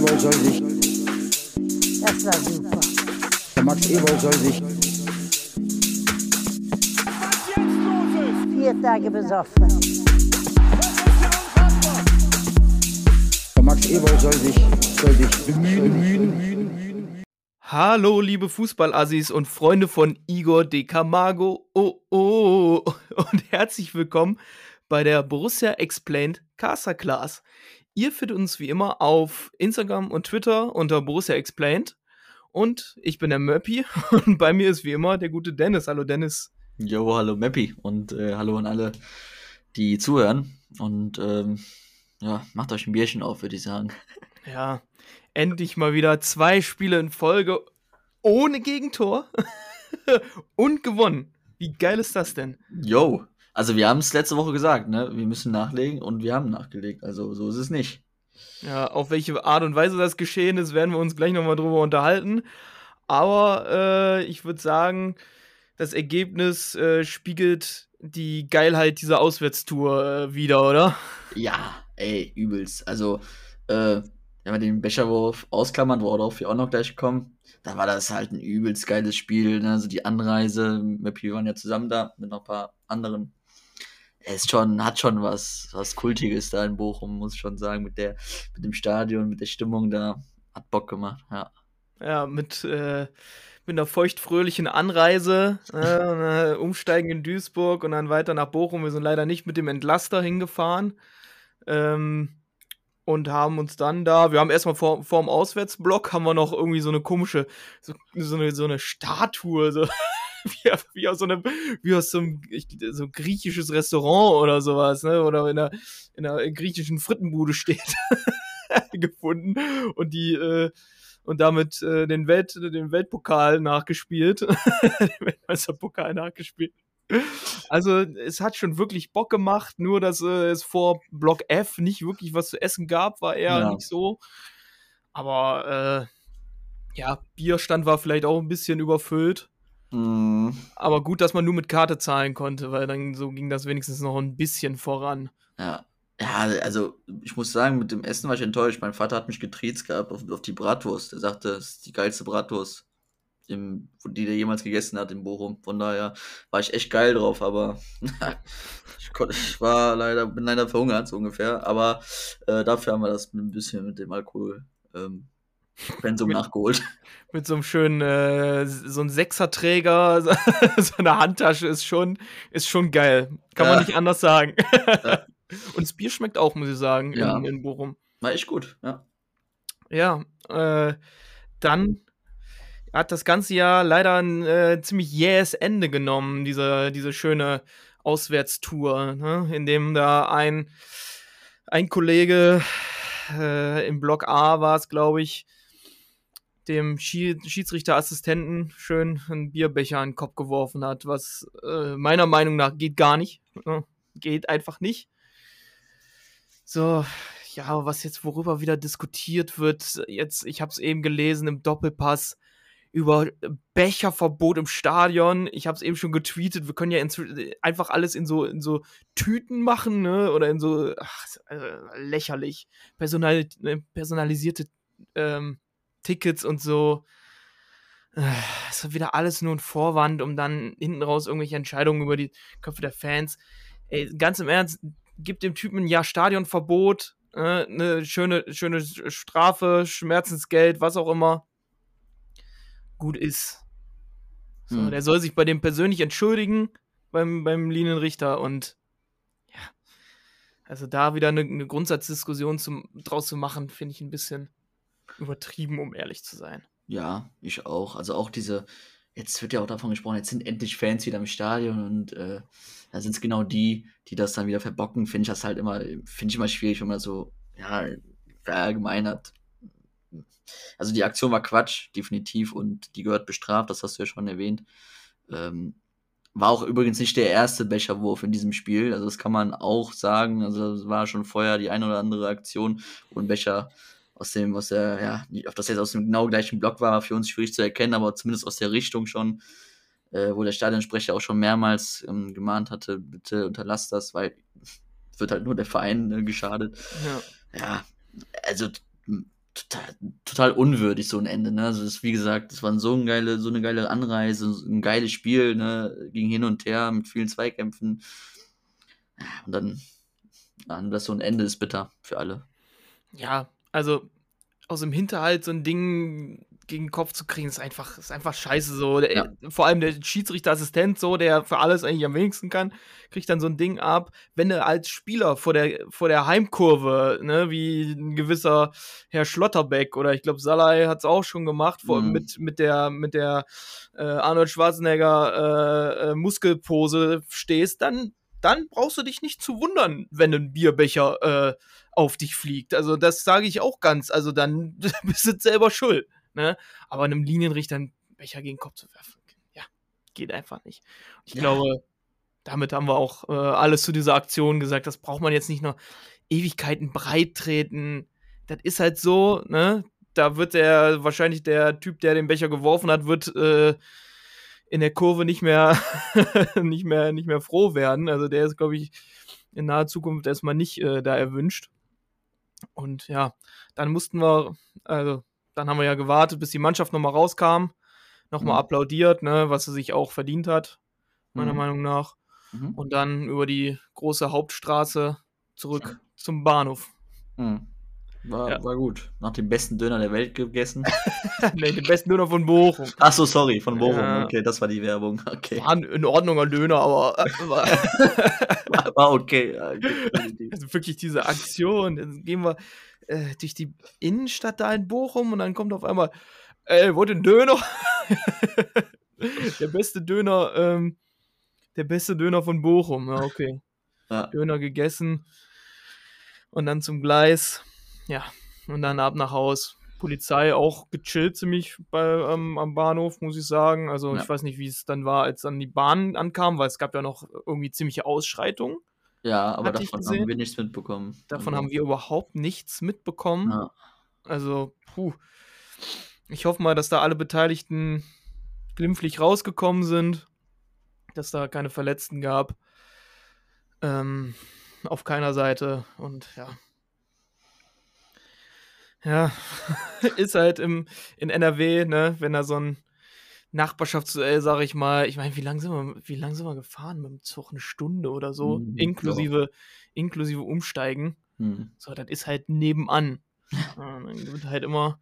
Ewald soll sich, Das war super. der Max Ewald soll sich, Vier Tage besoffen. der Max Ewald soll sich, soll sich bemühen, Hallo, liebe Fußballassis und Freunde von Igor de Camargo. Oh, oh, und herzlich willkommen bei der Borussia Explained Casa Class. Ihr findet uns wie immer auf Instagram und Twitter unter Borussia Explained. Und ich bin der Möppi und bei mir ist wie immer der gute Dennis. Hallo Dennis. Jo, hallo Mappi und äh, hallo an alle, die zuhören. Und ähm, ja, macht euch ein Bierchen auf, würde ich sagen. Ja, endlich mal wieder zwei Spiele in Folge ohne Gegentor und gewonnen. Wie geil ist das denn? Jo, also wir haben es letzte Woche gesagt, ne? Wir müssen nachlegen und wir haben nachgelegt. Also so ist es nicht. Ja, auf welche Art und Weise das geschehen ist, werden wir uns gleich nochmal drüber unterhalten. Aber äh, ich würde sagen, das Ergebnis äh, spiegelt die Geilheit dieser Auswärtstour äh, wieder, oder? Ja, ey, übelst. Also, äh, wenn wir den Becherwurf ausklammern, worauf wir auch noch gleich kommen, da war das halt ein übelst geiles Spiel. Ne? Also die Anreise, wir waren ja zusammen da mit noch ein paar anderen. Ist schon, hat schon was, was Kultiges da in Bochum, muss ich schon sagen, mit der, mit dem Stadion, mit der Stimmung da. Hat Bock gemacht, ja. Ja, mit, äh, mit einer feuchtfröhlichen Anreise, äh, umsteigen in Duisburg und dann weiter nach Bochum. Wir sind leider nicht mit dem Entlaster hingefahren. Ähm, und haben uns dann da, wir haben erstmal vor, vor dem Auswärtsblock, haben wir noch irgendwie so eine komische, so, so, eine, so eine Statue, so wie, wie aus so einem, wie aus so einem ich, so ein griechisches Restaurant oder sowas, ne? Oder in einer, in einer griechischen Frittenbude steht, gefunden. Und die, äh, und damit äh, den, Welt, den Weltpokal nachgespielt. den Weltmeisterpokal nachgespielt. Also es hat schon wirklich Bock gemacht, nur dass äh, es vor Block F nicht wirklich was zu essen gab, war eher Ja. nicht so. Aber äh, ja, Bierstand war vielleicht auch ein bisschen überfüllt. Mhm. Aber gut, dass man nur mit Karte zahlen konnte, weil dann so ging das wenigstens noch ein bisschen voran. Ja. Ja, also ich muss sagen, mit dem Essen war ich enttäuscht. Mein Vater hat mich getriezt gehabt auf, auf die Bratwurst. Er sagte, es ist die geilste Bratwurst, im, die der jemals gegessen hat in Bochum. Von daher war ich echt geil drauf, aber ich, kon- ich war leider, bin leider verhungert, so ungefähr. Aber äh, dafür haben wir das ein bisschen mit dem Alkohol ähm, Pensum Mit- nachgeholt. Mit so einem schönen, äh, so ein Sechserträger, so, so eine Handtasche ist schon, ist schon geil. Kann man Ja. nicht anders sagen. Ja. Und das Bier schmeckt auch, muss ich sagen, Ja. in, in Bochum. War echt gut, ja. Ja, äh, dann hat das ganze Jahr leider ein äh, ziemlich jähes Ende genommen, diese, diese schöne Auswärtstour, ne? in dem da ein, ein Kollege äh, im Block A war es, glaube ich, dem Schie Schiedsrichterassistenten schön einen Bierbecher in den Kopf geworfen hat, was äh, meiner Meinung nach geht gar nicht. Ne? Geht einfach nicht. So, ja, was jetzt, worüber wieder diskutiert wird, jetzt, ich habe es eben gelesen im Doppelpass über Becherverbot im Stadion. Ich habe es eben schon getweetet. Wir können ja einfach alles in so in so Tüten machen, ne? Oder in so ach, äh, lächerlich Personal, ne, personalisierte ähm, Tickets und so. Äh, Es ist wieder alles nur ein Vorwand, um dann hinten raus irgendwelche Entscheidungen über die Köpfe der Fans. Ey, ganz im Ernst, gibt dem Typen ein Jahr Stadionverbot, äh, eine schöne, schöne Strafe, Schmerzensgeld, was auch immer. Gut ist. So, Hm. Der soll sich bei dem persönlich entschuldigen, beim, beim Linienrichter und ja. Also da wieder eine, eine Grundsatzdiskussion zum, draus zu machen, finde ich ein bisschen übertrieben, um ehrlich zu sein. Ja, ich auch. Also auch diese, jetzt wird ja auch davon gesprochen, jetzt sind endlich Fans wieder im Stadion und äh, da sind es genau die, die das dann wieder verbocken. Finde ich das halt immer, finde ich immer schwierig, wenn man so, ja, verallgemeinert. Also die Aktion war Quatsch, definitiv, und die gehört bestraft, das hast du ja schon erwähnt. Ähm, war auch übrigens nicht der erste Becherwurf in diesem Spiel, also das kann man auch sagen. Also es war schon vorher die eine oder andere Aktion, wo ein Becher aus dem, aus der, ja, nicht- ob das jetzt aus dem genau gleichen Block war, war für uns schwierig zu erkennen, aber zumindest aus der Richtung schon, äh, wo der Stadionsprecher auch schon mehrmals ähm, gemahnt hatte, bitte unterlasst das, weil wird halt nur der Verein äh, geschadet. Ja. Ja, also m- total, total unwürdig, so ein Ende, ne? Also, das, wie gesagt, das war so, ein geile, so eine geile Anreise, ein geiles Spiel, ne? Ging hin und her mit vielen Zweikämpfen. Und dann, dann das so ein Ende ist bitter für alle. Ja, also aus dem Hinterhalt so ein Ding gegen den Kopf zu kriegen, ist einfach, ist einfach scheiße so. Der, Ja. Vor allem der Schiedsrichterassistent, so, der für alles eigentlich am wenigsten kann, kriegt dann so ein Ding ab. Wenn du als Spieler vor der, vor der Heimkurve, ne, wie ein gewisser Herr Schlotterbeck oder ich glaube, Salai hat es auch schon gemacht, vor, Mhm. mit, mit der, mit der äh, Arnold Schwarzenegger äh, äh, Muskelpose stehst, dann, dann brauchst du dich nicht zu wundern, wenn ein Bierbecher äh, auf dich fliegt. Also das sage ich auch ganz. Also dann bist du selber schuld. Ne? Aber einem Linienrichter einen Becher gegen den Kopf zu werfen, ja, geht einfach nicht. Ich Ja. glaube, damit haben wir auch äh, alles zu dieser Aktion gesagt. Das braucht man jetzt nicht noch Ewigkeiten breit treten. Das ist halt so, ne? Da wird der, wahrscheinlich der Typ, der den Becher geworfen hat, wird äh, in der Kurve nicht mehr, nicht mehr, nicht mehr froh werden. Also der ist, glaube ich, in naher Zukunft erstmal nicht äh, da erwünscht. Und ja, dann mussten wir, also dann haben wir ja gewartet, bis die Mannschaft nochmal rauskam, nochmal Mhm. applaudiert, ne, was sie sich auch verdient hat, meiner Mhm. Meinung nach. Mhm. Und dann über die große Hauptstraße zurück zum Bahnhof. Mhm. War, Ja. war gut. Nach dem besten Döner der Welt gegessen. nee, den besten Döner von Bochum. Ach so, sorry, von Bochum. Ja. Okay, das war die Werbung. Okay. War ein in Ordnunger Döner, aber äh, war, War, okay. ja, also wirklich diese Aktion. Dann gehen wir äh, durch die Innenstadt da in Bochum und dann kommt auf einmal, ey, wo den Döner? der beste Döner, ähm, der beste Döner von Bochum. Ja, okay. Döner gegessen und dann zum Gleis. Ja, und dann ab nach Haus. Polizei auch gechillt ziemlich bei, ähm, am Bahnhof, muss ich sagen. Also Ja. ich weiß nicht, wie es dann war, als dann die Bahn ankam, weil es gab ja noch irgendwie ziemliche Ausschreitungen. Ja, aber davon haben wir nichts mitbekommen. Davon Also, haben wir überhaupt nichts mitbekommen. Ja. Also, puh. Ich hoffe mal, dass da alle Beteiligten glimpflich rausgekommen sind, dass da keine Verletzten gab. Ähm, auf keiner Seite. Und ja. Ja, ist halt im, in NRW, ne, wenn da so ein Nachbarschaftsduell, sag ich mal, ich meine, wie lange sind wir, wie lang sind wir gefahren mit dem Zug? Eine Stunde oder so, Mhm, inklusive, inklusive Umsteigen. Hm. So, das ist halt nebenan. Ja, dann wird halt immer,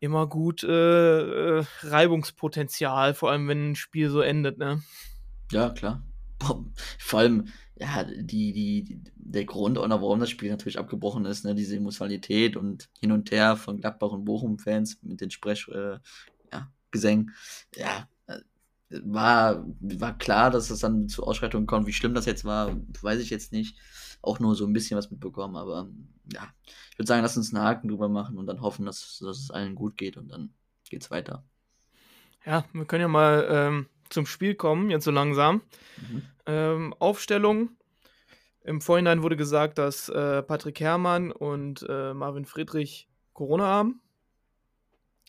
immer gut äh, äh, Reibungspotenzial, vor allem wenn ein Spiel so endet, ne? Ja, klar. Vor allem, ja, die, die, der Grund, warum das Spiel natürlich abgebrochen ist, ne, diese Emotionalität und hin und her von Gladbach und Bochum-Fans mit den Sprech, äh, ja, ja, äh, war, war klar, dass es dann zu Ausschreitungen kommt. Wie schlimm das jetzt war, weiß ich jetzt nicht. Auch nur so ein bisschen was mitbekommen, aber ja, ich würde sagen, lass uns einen Haken drüber machen und dann hoffen, dass, dass es allen gut geht und dann geht's weiter. Ja, wir können ja mal ähm, zum Spiel kommen, jetzt so langsam. Mhm. Ähm, Aufstellung. Im Vorhinein wurde gesagt, dass äh, Patrick Herrmann und äh, Marvin Friedrich Corona haben.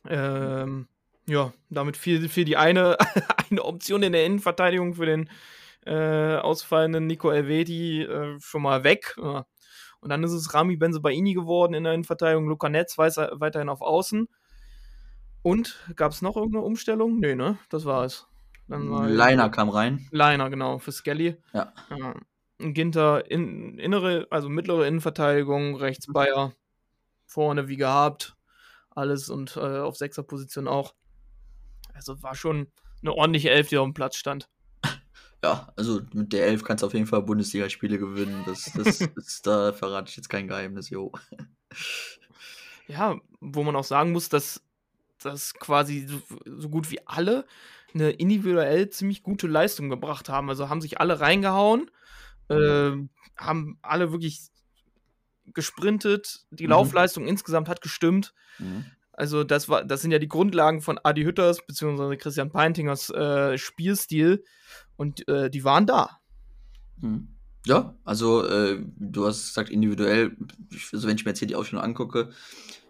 Ähm, ja, damit fiel, fiel die eine, eine Option in der Innenverteidigung für den äh, ausfallenden Nico Elvedi äh, schon mal weg. Ja. Und dann ist es Rami Benzebaini geworden in der Innenverteidigung, Luca Netz weiß, weiterhin auf Außen. Und gab es noch irgendeine Umstellung? Nee, ne? Das war es. Dann war Leiner kam rein. Leiner, genau, für Skelly. Ja. Ja. Ginter in, innere, also mittlere Innenverteidigung, rechts Bayer, vorne wie gehabt, alles und äh, auf Sechserposition auch. Also war schon eine ordentliche Elf, die auf dem Platz stand. Ja, also mit der Elf kannst du auf jeden Fall Bundesligaspiele gewinnen. Das, das ist, da verrate ich jetzt kein Geheimnis, jo. Ja, wo man auch sagen muss, dass, dass quasi so, so gut wie alle eine individuell ziemlich gute Leistung gebracht haben. Also haben sich alle reingehauen, äh, haben alle wirklich gesprintet, die Mhm. Laufleistung insgesamt hat gestimmt. Mhm. Also das war, das sind ja die Grundlagen von Adi Hütters bzw. Christian Peintingers äh, Spielstil und äh, die waren da. Mhm. Ja, also äh, du hast gesagt individuell, also wenn ich mir jetzt hier die Aufstellung angucke,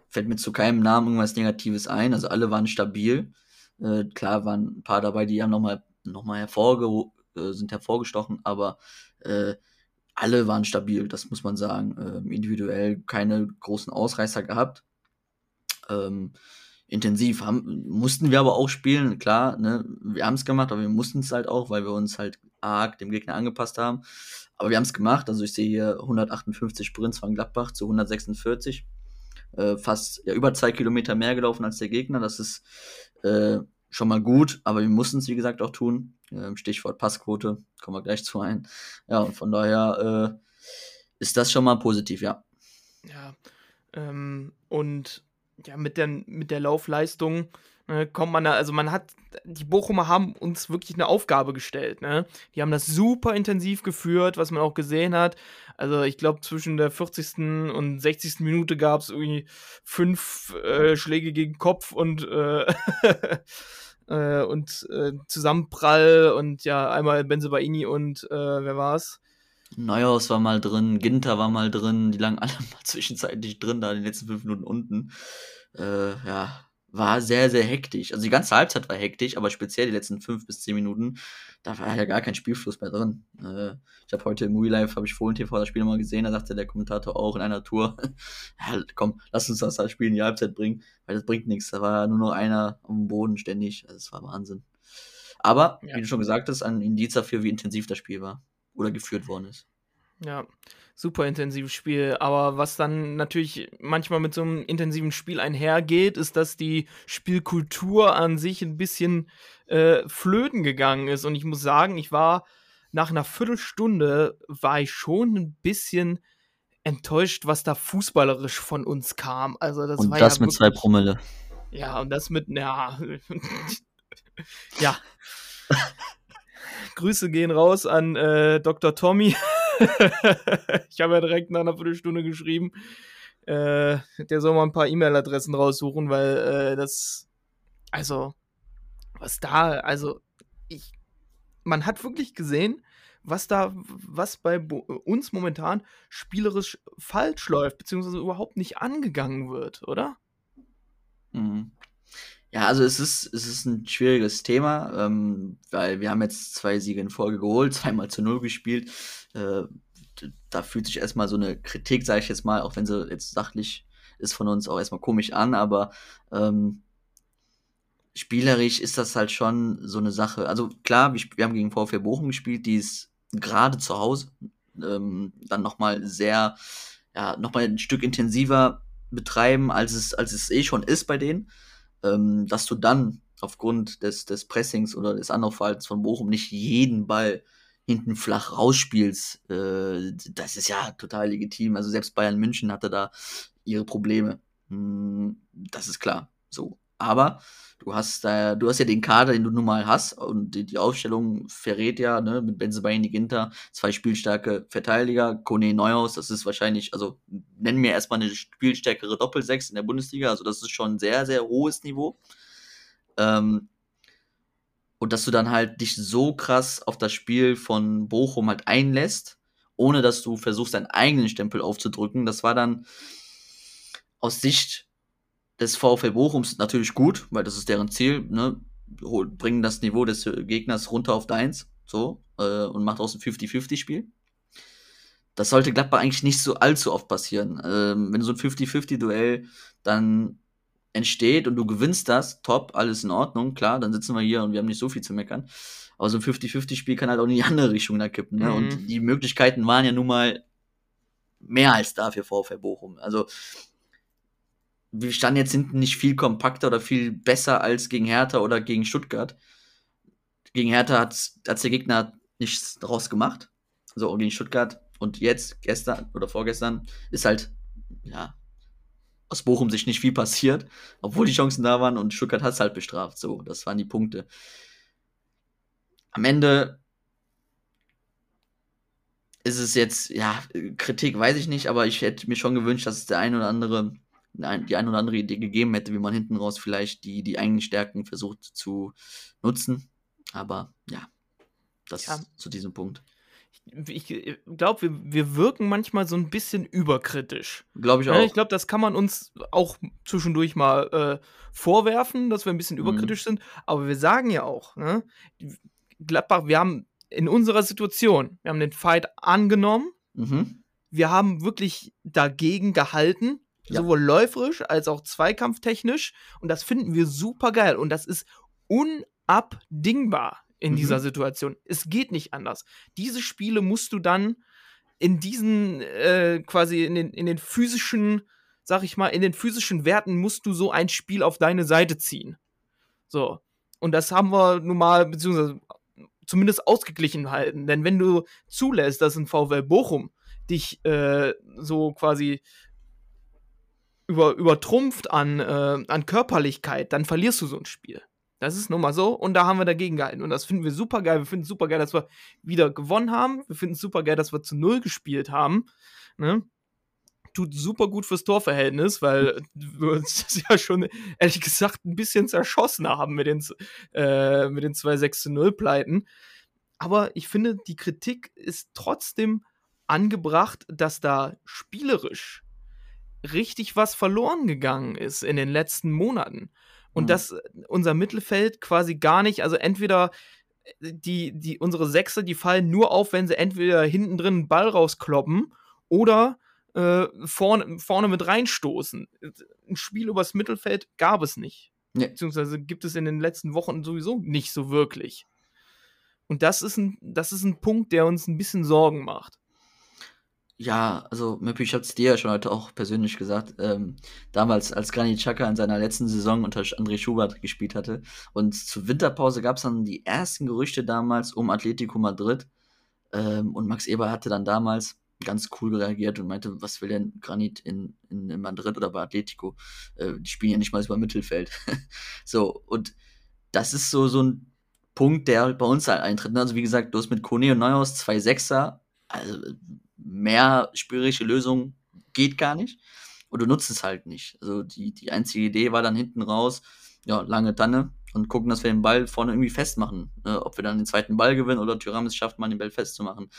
fällt mir zu keinem Namen irgendwas Negatives ein. Also alle waren stabil. Äh, klar waren ein paar dabei, die haben nochmal noch mal hervorge äh, sind hervorgestochen, aber äh, alle waren stabil, das muss man sagen. Ähm, individuell keine großen Ausreißer gehabt. ähm, intensiv. Haben, mussten wir aber auch spielen, klar, ne? wir haben es gemacht, aber wir mussten es halt auch, weil wir uns halt arg dem Gegner angepasst haben. Aber wir haben es gemacht, also ich sehe hier 158 Sprints von Gladbach zu 146. Äh, fast ja, über zwei Kilometer mehr gelaufen als der Gegner. Das ist äh, schon mal gut, aber wir mussten es, wie gesagt, auch tun. Äh, Stichwort Passquote, kommen wir gleich zu ein. Ja, und von daher äh, ist das schon mal positiv, ja. Ja, ähm, und ja, mit der, mit der Laufleistung äh, kommt man da, also man hat, die Bochumer haben uns wirklich eine Aufgabe gestellt, ne? Die haben das super intensiv geführt, was man auch gesehen hat. Also ich glaube, zwischen der 40. und 60. Minute gab es irgendwie fünf äh, Schläge gegen Kopf und äh, äh, und äh, Zusammenprall und ja, einmal Benzebaini und äh, wer war's? Neuhaus war mal drin, Ginter war mal drin, die lagen alle mal zwischenzeitlich drin, da in den letzten fünf Minuten unten. Äh, ja, war sehr, sehr hektisch. Also die ganze Halbzeit war hektisch, aber speziell die letzten fünf bis zehn Minuten, da war ja gar kein Spielfluss mehr drin. Äh, ich habe heute im Movie Live, habe ich Fohlen TV das Spiel nochmal gesehen, da sagte der Kommentator auch in einer Tour, ja, komm, lass uns das, das Spiel in die Halbzeit bringen, weil das bringt nichts. Da war nur noch einer am Boden ständig. Also das war Wahnsinn. Aber, ja. wie du schon gesagt hast, ein Indiz dafür, wie intensiv das Spiel war oder geführt worden ist. Ja, super intensives Spiel. Aber was dann natürlich manchmal mit so einem intensiven Spiel einhergeht, ist, dass die Spielkultur an sich ein bisschen äh, flöten gegangen ist. Und ich muss sagen, ich war nach einer Viertelstunde, war ich schon ein bisschen enttäuscht, was da fußballerisch von uns kam. Also das und war das ja mit zwei Promille. Ja, und das mit, ja. ja. Grüße gehen raus an äh, Dr. Tommy. ich habe ja direkt nach einer Viertelstunde geschrieben, äh, der soll mal ein paar E-Mail-Adressen raussuchen, weil äh, das, also, was da, also, ich, man hat wirklich gesehen, was da, was bei uns momentan spielerisch falsch läuft, beziehungsweise überhaupt nicht angegangen wird, oder? Mhm. Ja, also es ist, es ist ein schwieriges Thema, ähm, weil wir haben jetzt zwei Siege in Folge geholt, zweimal zu null gespielt. Äh, da fühlt sich erstmal so eine Kritik, sage ich jetzt mal, auch wenn sie jetzt sachlich ist von uns auch erstmal komisch an, aber ähm, spielerisch ist das halt schon so eine Sache. Also klar, wir, wir haben gegen VfL Bochum gespielt, die ist gerade zu Hause ähm, dann nochmal sehr, ja, nochmal ein Stück intensiver betreiben, als es, als es eh schon ist bei denen ähm, dass du dann aufgrund des, des Pressings oder des Anlaufverhaltens von Bochum nicht jeden Ball hinten flach rausspielst, äh, das ist ja total legitim. Also selbst Bayern München hatte da ihre Probleme. Hm, das ist klar. So. Aber du hast da, du hast ja den Kader, den du nun mal hast, und die, die Aufstellung verrät ja, ne, mit Benzebaini Ginter, zwei spielstarke Verteidiger, Kone Neuhaus, das ist wahrscheinlich, also nennen wir erstmal eine spielstärkere Doppelsechs in der Bundesliga, also das ist schon ein sehr, sehr hohes Niveau. Ähm, und dass du dann halt dich so krass auf das Spiel von Bochum halt einlässt, ohne dass du versuchst, deinen eigenen Stempel aufzudrücken, das war dann aus Sicht des VfL Bochums natürlich gut, weil das ist deren Ziel, ne? Bringen das Niveau des Gegners runter auf deins, so, äh, und macht aus dem 50-50-Spiel. Das sollte Gladbach eigentlich nicht so allzu oft passieren. Ähm, wenn so ein 50-50-Duell dann entsteht und du gewinnst das, top, alles in Ordnung, klar, dann sitzen wir hier und wir haben nicht so viel zu meckern. Aber so ein 50-50-Spiel kann halt auch in die andere Richtung da kippen. Ne? Mhm. Und die Möglichkeiten waren ja nun mal mehr als da für VfL Bochum. Also wir standen jetzt hinten nicht viel kompakter oder viel besser als gegen Hertha oder gegen Stuttgart. Gegen Hertha hat der Gegner nichts draus gemacht. So, gegen Stuttgart und jetzt, gestern oder vorgestern, ist halt, ja, aus Bochum sich nicht viel passiert, obwohl die Chancen da waren und Stuttgart hat es halt bestraft. So, das waren die Punkte. Am Ende ist es jetzt, ja, Kritik weiß ich nicht, aber ich hätte mir schon gewünscht, dass es der ein oder andere die ein oder andere Idee gegeben hätte, wie man hinten raus vielleicht die, die eigenen Stärken versucht zu nutzen. Aber ja, das ja. zu diesem Punkt. Ich, ich glaube, wir, wir wirken manchmal so ein bisschen überkritisch. Glaube ich auch. Ich glaube, das kann man uns auch zwischendurch mal äh, vorwerfen, dass wir ein bisschen mhm. überkritisch sind. Aber wir sagen ja auch, ne? Gladbach, wir haben in unserer Situation, wir haben den Fight angenommen. Mhm. Wir haben wirklich dagegen gehalten Ja. Sowohl läuferisch als auch zweikampftechnisch. Und das finden wir super geil. Und das ist unabdingbar in Mhm. dieser Situation. Es geht nicht anders. Diese Spiele musst du dann in diesen, äh, quasi in den, in den physischen, sag ich mal, in den physischen Werten musst du so ein Spiel auf deine Seite ziehen. So. Und das haben wir nun mal, beziehungsweise zumindest ausgeglichen halten. Denn wenn du zulässt, dass ein VfL Bochum dich äh, so quasi über, übertrumpft an, äh, an Körperlichkeit, dann verlierst du so ein Spiel. Das ist nun mal so und da haben wir dagegen gehalten. Und das finden wir super geil. Wir finden super geil, dass wir wieder gewonnen haben. Wir finden super geil, dass wir zu Null gespielt haben. Ne? Tut super gut fürs Torverhältnis, weil wir uns das ja schon, ehrlich gesagt, ein bisschen zerschossen haben mit den, äh, mit den zwei 6 zu 0 Pleiten. Aber ich finde, die Kritik ist trotzdem angebracht, dass da spielerisch richtig was verloren gegangen ist in den letzten Monaten. Und Mhm. dass unser Mittelfeld quasi gar nicht, also entweder die, die, unsere Sechse, die fallen nur auf, wenn sie entweder hinten drin einen Ball rauskloppen oder äh, vorne, vorne mit reinstoßen. Ein Spiel übers Mittelfeld gab es nicht. Nee. Beziehungsweise gibt es in den letzten Wochen sowieso nicht so wirklich. Und das ist ein, das ist ein Punkt, der uns ein bisschen Sorgen macht. Ja, also Möppi, ich hab's dir ja schon heute auch persönlich gesagt. Ähm, damals, als Granit Xhaka in seiner letzten Saison unter André Schubert gespielt hatte und zur Winterpause gab's dann die ersten Gerüchte damals um Atletico Madrid. Ähm, und Max Eber hatte dann damals ganz cool reagiert und meinte, was will denn Granit in, in, in Madrid oder bei Atletico? Äh, die spielen ja nicht mal über Mittelfeld. so, und das ist so, so ein Punkt, der bei uns halt eintritt. ne? Also wie gesagt, du hast mit Kone und Neuhaus zwei Sechser, also mehr spielerische Lösung geht gar nicht. Und du nutzt es halt nicht. Also die, die einzige Idee war dann hinten raus, ja, lange Tanne und gucken, dass wir den Ball vorne irgendwie festmachen. Ne? Ob wir dann den zweiten Ball gewinnen oder Tyram es schafft, mal den Ball festzumachen.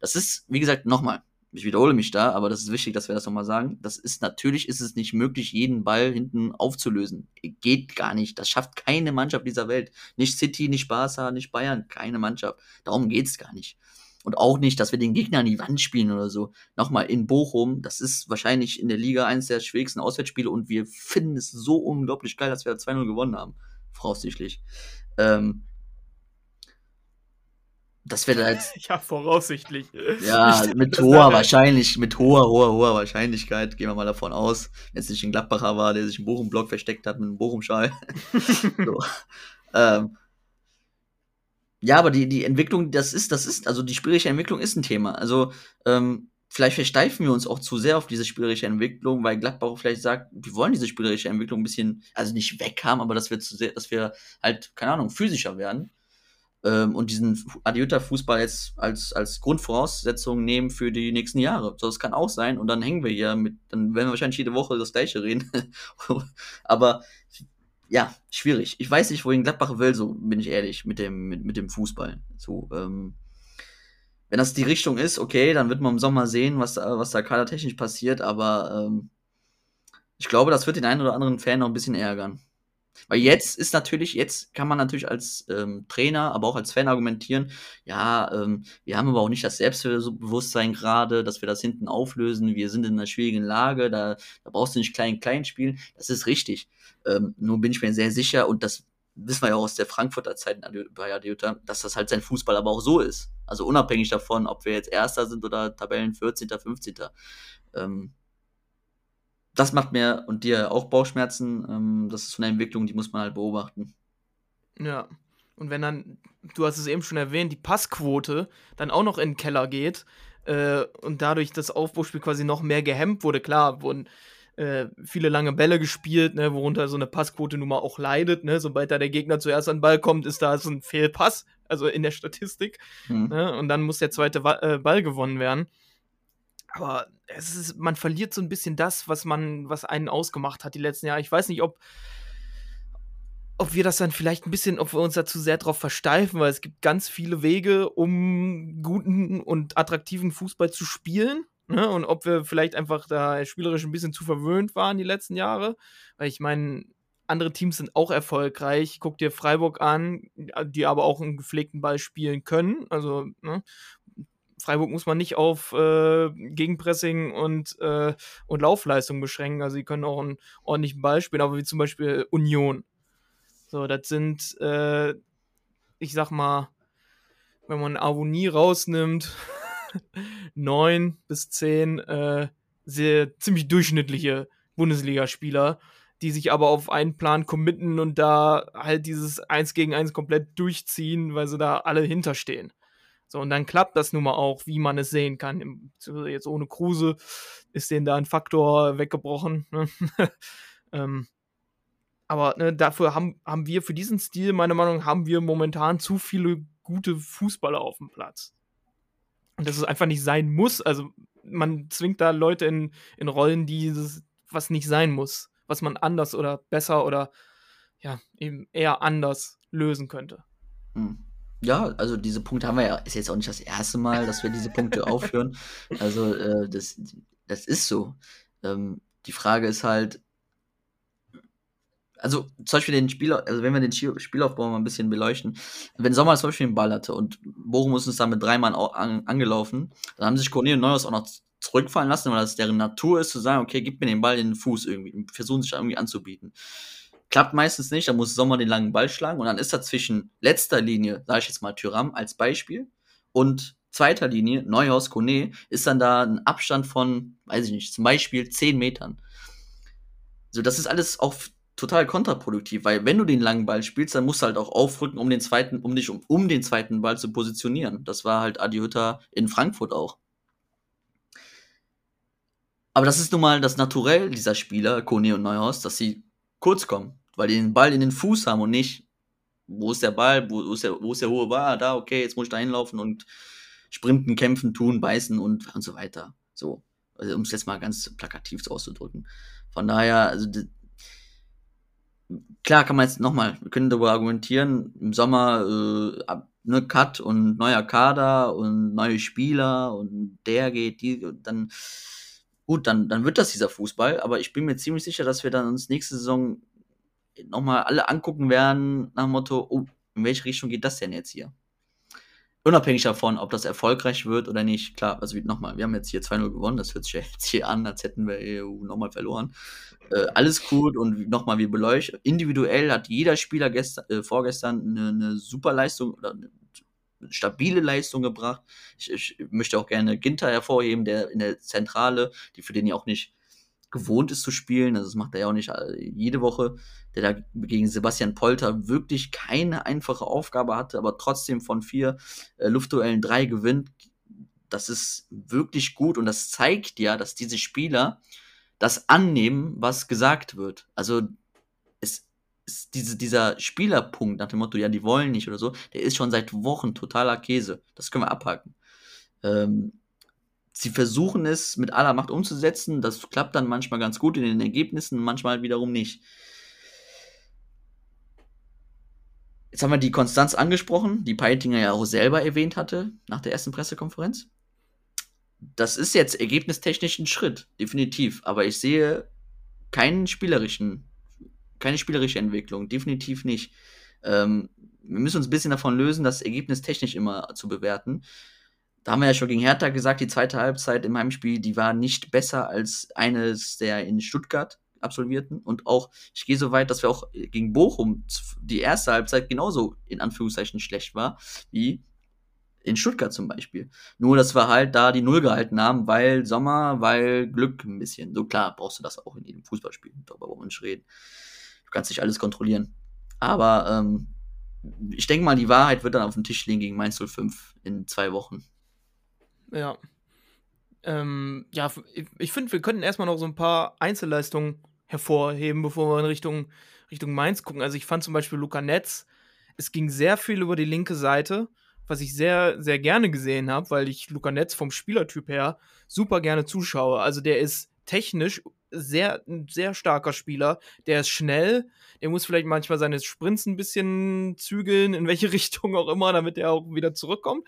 Das ist, wie gesagt, nochmal, ich wiederhole mich da, aber das ist wichtig, dass wir das nochmal sagen. Das ist, natürlich ist es nicht möglich, jeden Ball hinten aufzulösen. Geht gar nicht. Das schafft keine Mannschaft dieser Welt. Nicht City, nicht Barca, nicht Bayern, keine Mannschaft. Darum geht's gar nicht. Und auch nicht, dass wir den Gegner an die Wand spielen oder so. Nochmal, in Bochum, das ist wahrscheinlich in der Liga eines der schwierigsten Auswärtsspiele und wir finden es so unglaublich geil, dass wir 2-0 gewonnen haben. Voraussichtlich. Ähm, dass wir da jetzt Ja, voraussichtlich. ja, mit das hoher Wahrscheinlich, mit hoher, hoher, hoher Wahrscheinlichkeit, gehen wir mal davon aus, wenn es nicht ein Gladbacher war, der sich im Bochum-Block versteckt hat mit einem Bochum-Schal. so. ähm, ja, aber die, die Entwicklung, das ist, das ist, also die spielerische Entwicklung ist ein Thema. Also, ähm, vielleicht versteifen wir uns auch zu sehr auf diese spielerische Entwicklung, weil Gladbach vielleicht sagt, wir wollen diese spielerische Entwicklung ein bisschen, also nicht weghaben, aber dass wir zu sehr, dass wir halt, keine Ahnung, physischer werden ähm, und diesen Adiuta-Fußball jetzt als, als Grundvoraussetzung nehmen für die nächsten Jahre. So, das kann auch sein. Und dann hängen wir hier mit, dann werden wir wahrscheinlich jede Woche das Gleiche reden. Aber ja, schwierig. Ich weiß nicht, wohin Gladbach will, so bin ich ehrlich, mit dem, mit, mit dem Fußball. So, ähm, wenn das die Richtung ist, okay, dann wird man im Sommer sehen, was da, was da kadertechnisch passiert, aber ähm, ich glaube, das wird den einen oder anderen Fan noch ein bisschen ärgern. Weil jetzt ist natürlich, jetzt kann man natürlich als ähm, Trainer, aber auch als Fan argumentieren, ja, ähm, wir haben aber auch nicht das Selbstbewusstsein gerade, dass wir das hinten auflösen, wir sind in einer schwierigen Lage, da, da brauchst du nicht klein-klein spielen. Das ist richtig. Ähm, nur bin ich mir sehr sicher, und das wissen wir ja auch aus der Frankfurter Zeit bei Adiota, dass das halt sein Fußball aber auch so ist. Also unabhängig davon, ob wir jetzt Erster sind oder Tabellen 14., 15. Ähm, das macht mir und dir auch Bauchschmerzen. Ähm, das ist so eine Entwicklung, die muss man halt beobachten. Ja. Und wenn dann, du hast es eben schon erwähnt, die Passquote dann auch noch in den Keller geht äh, und dadurch das Aufbauspiel quasi noch mehr gehemmt wurde, klar, wurden äh, viele lange Bälle gespielt, ne, worunter so eine Passquote nun mal auch leidet. Ne? Sobald da der Gegner zuerst an den Ball kommt, ist da so ein Fehlpass, also in der Statistik. Hm. Ne? Und dann muss der zweite äh, Ball gewonnen werden. Aber es ist, man verliert so ein bisschen das, was man, was einen ausgemacht hat die letzten Jahre. Ich weiß nicht, ob, ob wir das dann vielleicht ein bisschen, ob wir uns dazu sehr drauf versteifen, weil es gibt ganz viele Wege, um guten und attraktiven Fußball zu spielen. Ne? Und ob wir vielleicht einfach da spielerisch ein bisschen zu verwöhnt waren die letzten Jahre. Weil ich meine, andere Teams sind auch erfolgreich. Guck dir Freiburg an, die aber auch einen gepflegten Ball spielen können. Also, ne? Freiburg muss man nicht auf äh, Gegenpressing und, äh, und Laufleistung beschränken. Also sie können auch einen ordentlichen Ball spielen, aber wie zum Beispiel Union. So, das sind, äh, ich sag mal, wenn man Avonie rausnimmt, neun bis zehn äh, sehr ziemlich durchschnittliche Bundesligaspieler, die sich aber auf einen Plan committen und da halt dieses Eins gegen Eins komplett durchziehen, weil sie da alle hinterstehen. So, und dann klappt das nun mal auch, wie man es sehen kann. Jetzt ohne Kruse ist denen da ein Faktor weggebrochen. Ne? ähm, aber ne, dafür haben, haben wir für diesen Stil, meiner Meinung nach, haben wir momentan zu viele gute Fußballer auf dem Platz. Und dass es einfach nicht sein muss. Also man zwingt da Leute in, in Rollen, die das, was nicht sein muss, was man anders oder besser oder ja, eben eher anders lösen könnte. Hm. Ja, also diese Punkte haben wir ja, ist jetzt auch nicht das erste Mal, dass wir diese Punkte aufführen. Also äh, das, das ist so. Ähm, die Frage ist halt, also zum Beispiel den Spieler, also wenn wir den Spielaufbau mal ein bisschen beleuchten, wenn Sommer zum Beispiel den Ball hatte und Bochum ist uns dann mit drei Mann an, angelaufen, dann haben sich Cornel und Neuhaus auch noch zurückfallen lassen, weil das deren Natur ist, zu sagen, okay, gib mir den Ball in den Fuß irgendwie, versuchen sich irgendwie anzubieten. Klappt meistens nicht, dann muss Sommer den langen Ball schlagen und dann ist da zwischen letzter Linie, sage ich jetzt mal Tyram als Beispiel, und zweiter Linie, Neuhaus, Kone, ist dann da ein Abstand von, weiß ich nicht, zum Beispiel 10 Metern. So, das ist alles auch total kontraproduktiv, weil wenn du den langen Ball spielst, dann musst du halt auch aufrücken, um den zweiten, um dich um, um den zweiten Ball zu positionieren. Das war halt Adi Hütter in Frankfurt auch. Aber das ist nun mal das Naturell dieser Spieler, Kone und Neuhaus, dass sie kurz kommen, weil die den Ball in den Fuß haben und nicht, wo ist der Ball, wo, ist, der, wo ist der hohe Ball, da, okay, jetzt muss ich da hinlaufen und sprinten, kämpfen, tun, beißen und, und so weiter. So, also, um es jetzt mal ganz plakativ auszudrücken. Von daher, also klar kann man jetzt nochmal, wir können darüber argumentieren, im Sommer äh, ne, Cut und neuer Kader und neue Spieler und der geht, die, dann gut, dann, dann wird das dieser Fußball, aber ich bin mir ziemlich sicher, dass wir dann uns nächste Saison nochmal alle angucken werden, nach dem Motto, oh, in welche Richtung geht das denn jetzt hier? Unabhängig davon, ob das erfolgreich wird oder nicht, klar, also nochmal, wir haben jetzt hier 2-0 gewonnen, das hört sich jetzt hier an, als hätten wir EU nochmal verloren. Äh, alles gut und nochmal, wir beleuchten. Individuell hat jeder Spieler gestern, äh, vorgestern eine, eine super Leistung oder eine stabile Leistung gebracht. Ich, ich möchte auch gerne Ginter hervorheben, der in der Zentrale, die für den ja auch nicht gewohnt ist zu spielen, also das macht er ja auch nicht äh, jede Woche, der da gegen Sebastian Polter wirklich keine einfache Aufgabe hatte, aber trotzdem von vier äh, Luftduellen drei gewinnt. Das ist wirklich gut und das zeigt ja, dass diese Spieler das annehmen, was gesagt wird. Also es ist diese, dieser Spielerpunkt nach dem Motto, ja, die wollen nicht oder so, der ist schon seit Wochen totaler Käse. Das können wir abhaken. Ähm, sie versuchen es mit aller Macht umzusetzen. Das klappt dann manchmal ganz gut in den Ergebnissen, manchmal wiederum nicht. Jetzt haben wir die Konstanz angesprochen, die Peitinger ja auch selber erwähnt hatte nach der ersten Pressekonferenz. Das ist jetzt ergebnistechnisch ein Schritt, definitiv. Aber ich sehe keinen spielerischen, keine spielerische Entwicklung, definitiv nicht. Ähm, wir müssen uns ein bisschen davon lösen, das ergebnistechnisch immer zu bewerten da haben wir ja schon gegen Hertha gesagt, die zweite Halbzeit im Heimspiel, die war nicht besser als eines der in Stuttgart absolvierten. Und auch, ich gehe so weit, dass wir auch gegen Bochum die erste Halbzeit genauso in Anführungszeichen schlecht war, wie in Stuttgart zum Beispiel. Nur, dass wir halt da die Null gehalten haben, weil Sommer, weil Glück ein bisschen. So klar brauchst du das auch in jedem Fußballspiel, darüber wollen wir nicht reden. Du kannst nicht alles kontrollieren. Aber ähm, ich denke mal, die Wahrheit wird dann auf dem Tisch liegen gegen Mainz 05 in zwei Wochen. Ja. Ähm, ja, ich, finde, wir könnten erstmal noch so ein paar Einzelleistungen hervorheben, bevor wir in Richtung, Richtung Mainz gucken. Also ich fand zum Beispiel Luca Netz, es ging sehr viel über die linke Seite, was ich sehr, sehr gerne gesehen habe, weil ich Luca Netz vom Spielertyp her super gerne zuschaue. Also der ist technisch sehr, sehr starker Spieler. Der ist schnell. Der muss vielleicht manchmal seine Sprints ein bisschen zügeln, in welche Richtung auch immer, damit er auch wieder zurückkommt.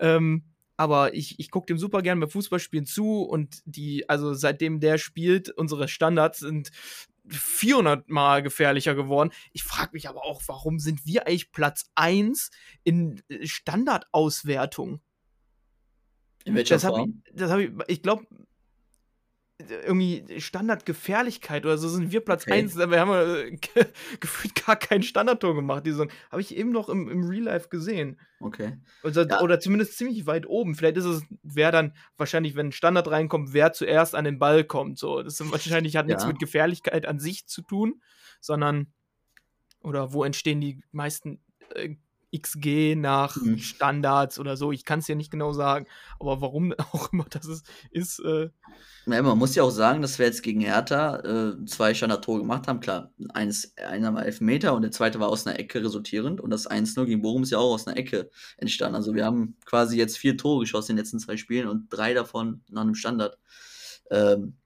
Ähm, aber ich, ich gucke dem super gern beim Fußballspielen zu und die, also seitdem der spielt, unsere Standards sind 400 Mal gefährlicher geworden. Ich frage mich aber auch, warum sind wir eigentlich Platz 1 in äh, Standardauswertung? In welcher Das habe ich, Form? das hab ich, ich glaube, irgendwie Standardgefährlichkeit oder so sind wir Platz Okay. 1. Wir haben äh, ge gefühlt gar kein Standardtor gemacht. Die Saison. Habe ich eben noch im, im Real Life gesehen. Okay. Oder, Ja. oder zumindest ziemlich weit oben. Vielleicht ist es, wer dann wahrscheinlich, wenn ein Standard reinkommt, wer zuerst an den Ball kommt. So, das wahrscheinlich hat nichts Ja. mit Gefährlichkeit an sich zu tun, sondern oder wo entstehen die meisten äh, XG nach Mhm. Standards oder so. Ich kann es dir nicht genau sagen, aber warum auch immer das ist, ist äh, Ja, man muss ja auch sagen, dass wir jetzt gegen Hertha äh, zwei Standardtore gemacht haben. Klar, eins, einer war Elfmeter und der zweite war aus einer Ecke resultierend. Und das 1-0 gegen Bochum ist ja auch aus einer Ecke entstanden. Also wir haben quasi jetzt vier Tore geschossen in den letzten zwei Spielen und drei davon nach einem Standard. Ähm,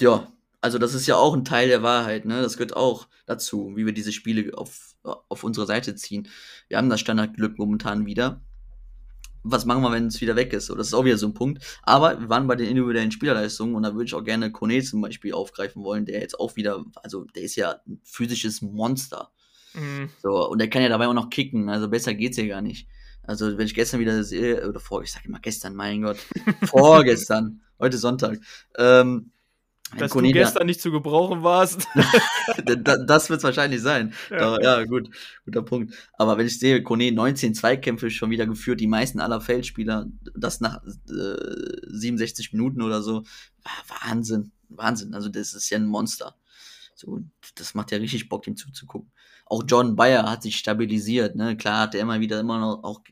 ja, also das ist ja auch ein Teil der Wahrheit, ne? Das gehört auch dazu, wie wir diese Spiele auf, auf unsere Seite ziehen. Wir haben das Standardglück momentan wieder. Was machen wir, wenn es wieder weg ist? So, das ist auch wieder so ein Punkt. Aber wir waren bei den individuellen Spielerleistungen und da würde ich auch gerne Kone zum Beispiel aufgreifen wollen, der jetzt auch wieder, also der ist ja ein physisches Monster. mh, So, und der kann ja dabei auch noch kicken, also besser geht's ja gar nicht. Also, wenn ich gestern wieder sehe, oder vor, ich sag immer gestern, mein Gott, vorgestern, heute Sonntag, ähm, dass Kone du gestern nicht zu gebrauchen warst. da, das wird es wahrscheinlich sein. Ja. Ja. gut, guter Punkt. Aber wenn ich sehe, Kone 19 Zweikämpfe schon wieder geführt, die meisten aller Feldspieler, das nach äh, 67 Minuten oder so, war Wahnsinn, Wahnsinn. Also das ist ja ein Monster. So, das macht ja richtig Bock, ihm zuzugucken. Auch John Bayer hat sich stabilisiert, ne? Klar hat er immer wieder immer noch auch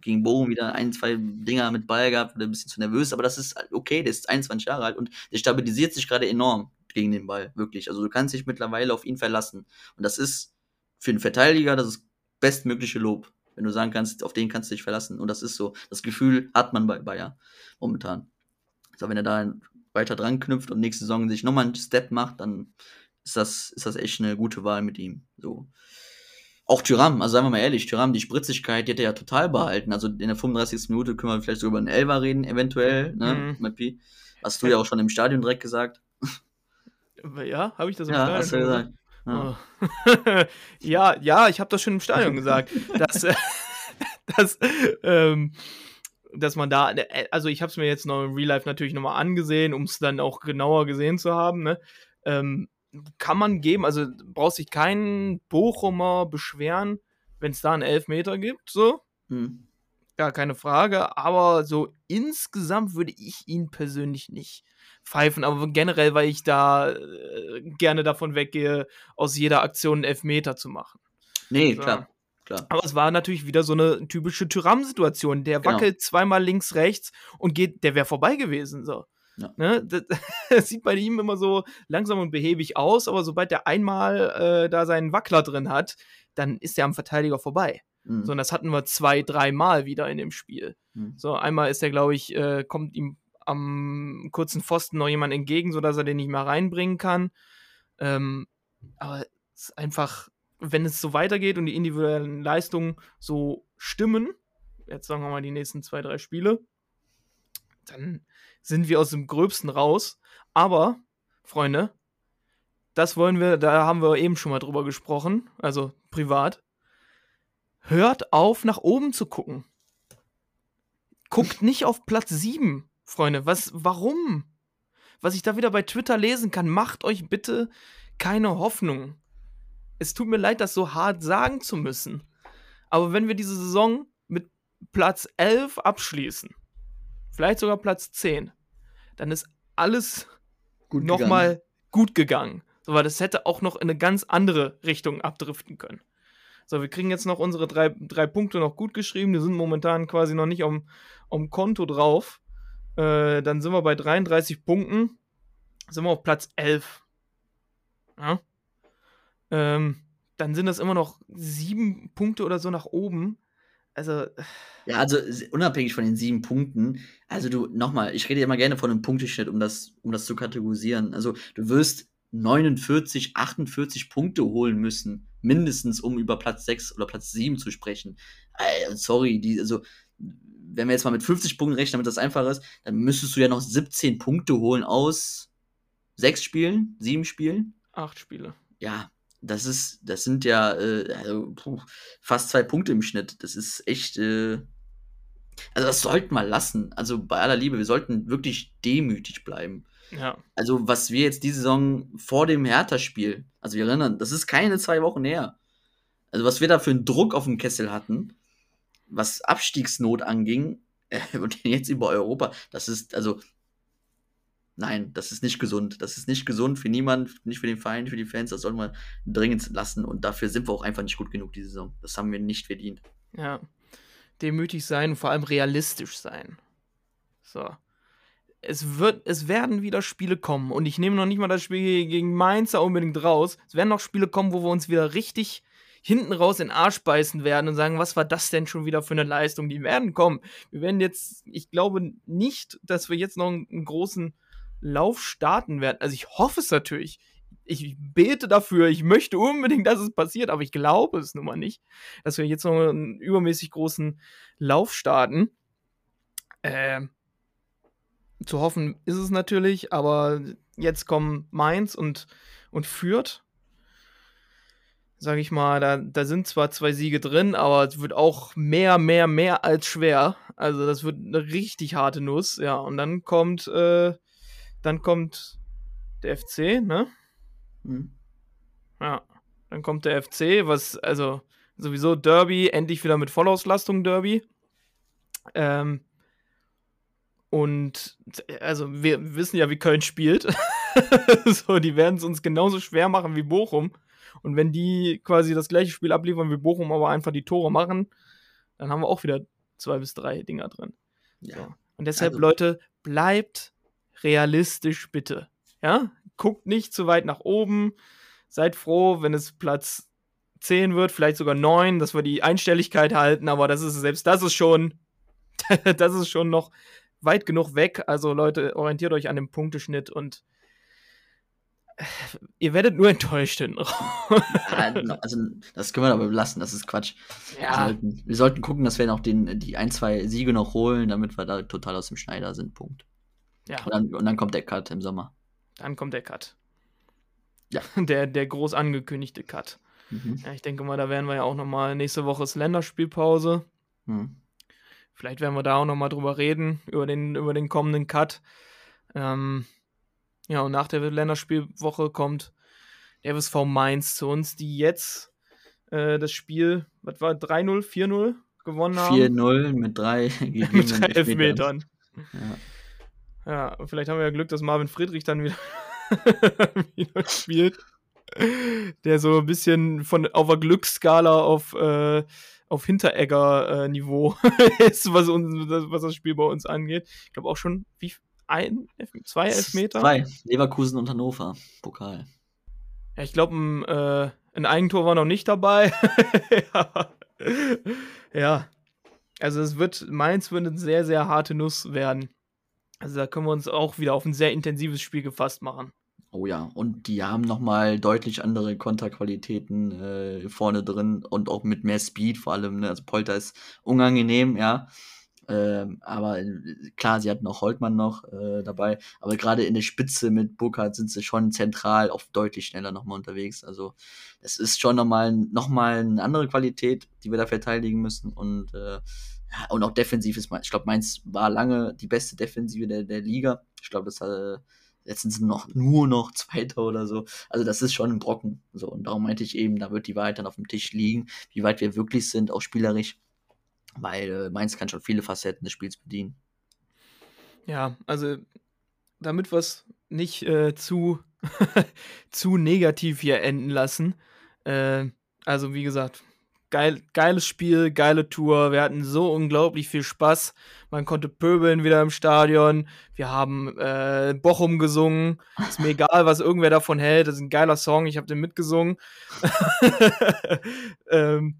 gegen Bochum wieder ein, zwei Dinger mit Ball gehabt, oder ein bisschen zu nervös, aber das ist okay, der ist 21 Jahre alt und der stabilisiert sich gerade enorm gegen den Ball, wirklich. Also du kannst dich mittlerweile auf ihn verlassen. Und das ist für einen Verteidiger das bestmögliche Lob, wenn du sagen kannst, auf den kannst du dich verlassen. Und das ist so. Das Gefühl hat man bei Bayer momentan. Also wenn er da weiter dran knüpft und nächste Saison sich nochmal einen Step macht, dann ist das, ist das echt eine gute Wahl mit ihm. So. Auch Tyram, also sagen wir mal ehrlich, Tyram, die Spritzigkeit, die hat er ja total behalten. Also in der 35. Minute können wir vielleicht sogar über einen Elfer reden, eventuell, ne, Mhm. mit Pi. Hast du ja auch schon im Stadion direkt gesagt. ja, habe ich das im Ja, Stadion hast du schon gesagt. Ja. Oh. ja, ja, ich habe das schon im Stadion gesagt, dass, dass, ähm, dass man da, äh, also ich habe es mir jetzt noch im Real Life natürlich nochmal angesehen, um es dann auch genauer gesehen zu haben. Ne? Ähm, kann man geben, also braucht sich kein Bochumer beschweren, wenn es da einen Elfmeter gibt, so. Hm. Gar keine Frage, aber so insgesamt würde ich ihn persönlich nicht pfeifen, aber generell, weil ich da äh, gerne davon weggehe, aus jeder Aktion einen Elfmeter zu machen. Nee, So. klar. Klar. Aber es war natürlich wieder so eine typische Tyram-Situation. Der Genau. wackelt zweimal links, rechts und geht, der wäre vorbei gewesen. So. Ja. Ne? Das, das sieht bei ihm immer so langsam und behäbig aus, aber sobald der einmal äh, da seinen Wackler drin hat, dann ist er am Verteidiger vorbei. Hm. So, und das hatten wir zwei, dreimal wieder in dem Spiel. Hm. So, einmal ist er, glaube ich, äh, kommt ihm am kurzen Pfosten noch jemand entgegen, sodass er den nicht mehr reinbringen kann. Ähm, aber es ist einfach, wenn es so weitergeht und die individuellen Leistungen so stimmen, jetzt sagen wir mal die nächsten zwei, drei Spiele, dann sind wir aus dem Gröbsten raus. Aber, Freunde, das wollen wir, da haben wir eben schon mal drüber gesprochen, also privat. Hört auf, nach oben zu gucken. Guckt nicht auf Platz 7, Freunde. Was, warum? Was ich da wieder bei Twitter lesen kann, macht euch bitte keine Hoffnung. Es tut mir leid, das so hart sagen zu müssen. Aber wenn wir diese Saison mit Platz 11 abschließen, vielleicht sogar Platz 10, dann ist alles nochmal gut gegangen. So, weil das hätte auch noch in eine ganz andere Richtung abdriften können. So, wir kriegen jetzt noch unsere drei, drei Punkte noch gut geschrieben. Die sind momentan quasi noch nicht am, am Konto drauf. Äh, dann sind wir bei 33 Punkten. Sind wir auf Platz 11. Ja? Ähm, dann sind das immer noch sieben Punkte oder so nach oben. Also, Ja, also unabhängig von den sieben Punkten, also du, nochmal, ich rede ja immer gerne von einem Punkteschnitt, um das, um das zu kategorisieren. Also du wirst 49, 48 Punkte holen müssen, mindestens, um über Platz 6 oder Platz 7 zu sprechen. Sorry, die, also, wenn wir jetzt mal mit 50 Punkten rechnen, damit das einfach ist, dann müsstest du ja noch 17 Punkte holen aus sechs Spielen, sieben Spielen. acht Spiele. Ja, das ist, das sind ja äh, also, puh, fast zwei Punkte im Schnitt. Das ist echt, äh, Also das sollten wir lassen. Also bei aller Liebe, wir sollten wirklich demütig bleiben. Ja. Also was wir jetzt diese Saison vor dem Hertha-Spiel, also wir erinnern, das ist keine zwei Wochen her. Also was wir da für einen Druck auf dem Kessel hatten, was Abstiegsnot anging, äh, und jetzt über Europa, das ist, also, nein, das ist nicht gesund. Das ist nicht gesund für niemanden, nicht für den Verein, für die Fans. Das sollten wir dringend lassen. Und dafür sind wir auch einfach nicht gut genug diese Saison. Das haben wir nicht verdient. Ja. Demütig sein und vor allem realistisch sein. So. Es, wird, es werden wieder Spiele kommen. Und ich nehme noch nicht mal das Spiel gegen Mainz da unbedingt raus. Es werden noch Spiele kommen, wo wir uns wieder richtig hinten raus in den Arsch beißen werden und sagen, was war das denn schon wieder für eine Leistung? Die werden kommen. Wir werden jetzt, ich glaube nicht, dass wir jetzt noch einen großen Lauf starten werden. Also ich hoffe es natürlich. Ich bete dafür, ich möchte unbedingt, dass es passiert, aber ich glaube es nun mal nicht, dass wir jetzt noch einen übermäßig großen Lauf starten. Äh, zu hoffen ist es natürlich, aber jetzt kommen Mainz und, und Fürth sage ich mal, da, da sind zwar zwei Siege drin, aber es wird auch mehr, mehr, mehr als schwer. Also das wird eine richtig harte Nuss, ja. Und dann kommt, äh, dann kommt der FC, ne? Mhm. Ja, dann kommt der FC, was, also sowieso Derby, endlich wieder mit Vollauslastung Derby. Ähm, und also wir wissen ja, wie Köln spielt. so, die werden es uns genauso schwer machen wie Bochum. Und wenn die quasi das gleiche Spiel abliefern wie Bochum, aber einfach die Tore machen, dann haben wir auch wieder zwei bis drei Dinger drin. Ja. So. Und deshalb, also, Leute, bleibt realistisch bitte. Ja? Guckt nicht zu weit nach oben. Seid froh, wenn es Platz 10 wird, vielleicht sogar 9, dass wir die Einstelligkeit halten, aber das ist selbst das ist schon, das ist schon noch weit genug weg. Also Leute, orientiert euch an dem Punkteschnitt und ihr werdet nur enttäuscht hin. ja, also, das können wir aber lassen, das ist Quatsch. Ja. Wir, sollten, wir sollten gucken, dass wir noch den, die ein, zwei Siege noch holen, damit wir da total aus dem Schneider sind. Punkt. Ja. Und dann, und dann kommt der Cut im Sommer. Dann kommt der Cut. Ja. Der, der groß angekündigte Cut. Mhm. Ja, ich denke mal, da werden wir ja auch nochmal nächste Woche ist Länderspielpause. Mhm. Vielleicht werden wir da auch nochmal drüber reden, über den, über den kommenden Cut. Ähm, ja, und nach der Länderspielwoche kommt der FSV Mainz zu uns, die jetzt äh, das Spiel, was war 3-0, 4-0 gewonnen haben. 4-0 mit drei mit drei Elfmetern. Ja. Ja, vielleicht haben wir ja Glück, dass Marvin Friedrich dann wieder, wieder spielt. Der so ein bisschen von auf der Glücksskala auf, äh, auf Hinteregger-Niveau äh, ist, was, uns, was das Spiel bei uns angeht. Ich glaube auch schon, wie, ein, zwei Elfmeter? Zwei. Leverkusen und Hannover. Pokal. Ja, ich glaube, ein, äh, ein Eigentor war noch nicht dabei. ja. ja. Also es wird, Mainz wird eine sehr, sehr harte Nuss werden. Also da können wir uns auch wieder auf ein sehr intensives Spiel gefasst machen. Oh ja, und die haben nochmal deutlich andere Konterqualitäten äh, vorne drin und auch mit mehr Speed vor allem. Ne? Also Polter ist unangenehm, ja. Ähm, aber äh, klar, sie hatten auch Holtmann noch äh, dabei, aber gerade in der Spitze mit Burkhardt sind sie schon zentral auf deutlich schneller nochmal unterwegs. Also es ist schon nochmal noch mal eine andere Qualität, die wir da verteidigen müssen und äh, und auch defensiv ist, ich glaube, Mainz war lange die beste Defensive der, der Liga. Ich glaube, das äh, jetzt sind sie noch nur noch Zweiter oder so. Also das ist schon ein Brocken. So und darum meinte ich eben, da wird die Wahrheit dann auf dem Tisch liegen, wie weit wir wirklich sind, auch spielerisch weil äh, Mainz kann schon viele Facetten des Spiels bedienen. Ja, also damit wir es nicht äh, zu, zu negativ hier enden lassen. Äh, also wie gesagt, geil, geiles Spiel, geile Tour. Wir hatten so unglaublich viel Spaß. Man konnte pöbeln wieder im Stadion. Wir haben äh, Bochum gesungen. Ist mir egal, was irgendwer davon hält. Das ist ein geiler Song. Ich habe den mitgesungen. ähm,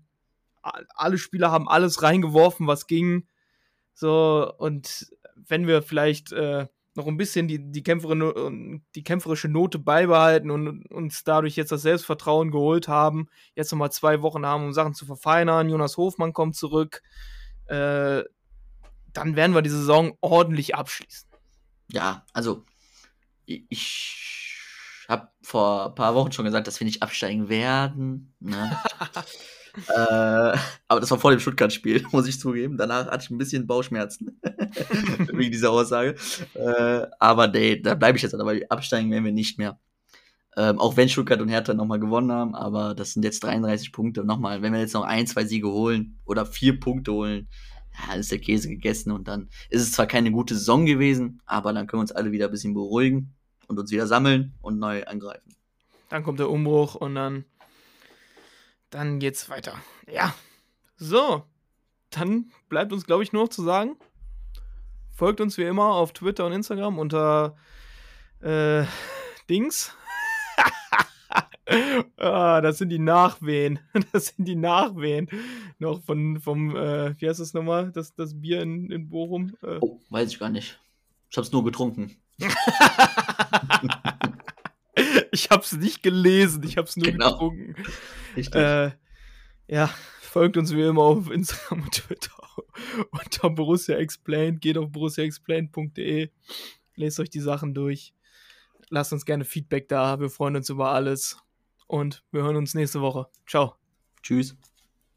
alle Spieler haben alles reingeworfen, was ging. So, und wenn wir vielleicht äh, noch ein bisschen die, die, Kämpferin, die kämpferische Note beibehalten und uns dadurch jetzt das Selbstvertrauen geholt haben, jetzt nochmal zwei Wochen haben, um Sachen zu verfeinern, Jonas Hofmann kommt zurück, äh, dann werden wir die Saison ordentlich abschließen. Ja, also ich habe vor ein paar Wochen schon gesagt, dass wir nicht absteigen werden. Ne? äh, aber das war vor dem Stuttgart-Spiel, muss ich zugeben. Danach hatte ich ein bisschen Bauchschmerzen wegen dieser Aussage. Äh, aber nee, da bleibe ich jetzt dabei. Absteigen werden wir nicht mehr. Ähm, auch wenn Stuttgart und Hertha nochmal gewonnen haben, aber das sind jetzt 33 Punkte. Nochmal, wenn wir jetzt noch ein, zwei Siege holen oder vier Punkte holen, dann ist der Käse gegessen und dann ist es zwar keine gute Saison gewesen, aber dann können wir uns alle wieder ein bisschen beruhigen und uns wieder sammeln und neu angreifen. Dann kommt der Umbruch und dann, dann geht's weiter. Ja. So. Dann bleibt uns, glaube ich, nur noch zu sagen, folgt uns wie immer auf Twitter und Instagram unter äh, Dings. ah, das sind die Nachwehen. Das sind die Nachwehen. Noch von, vom, äh, wie heißt das nochmal? Das, das Bier in, in Bochum. Äh. Oh, weiß ich gar nicht. Ich hab's nur getrunken. ich hab's nicht gelesen, ich hab's nur Genau. getrunken. Richtig. Äh, ja, folgt uns wie immer auf Instagram und Twitter unter Borussia Explained. Geht auf borussiaexplained.de, lest euch die Sachen durch. Lasst uns gerne Feedback da. Wir freuen uns über alles. Und wir hören uns nächste Woche. Ciao. Tschüss.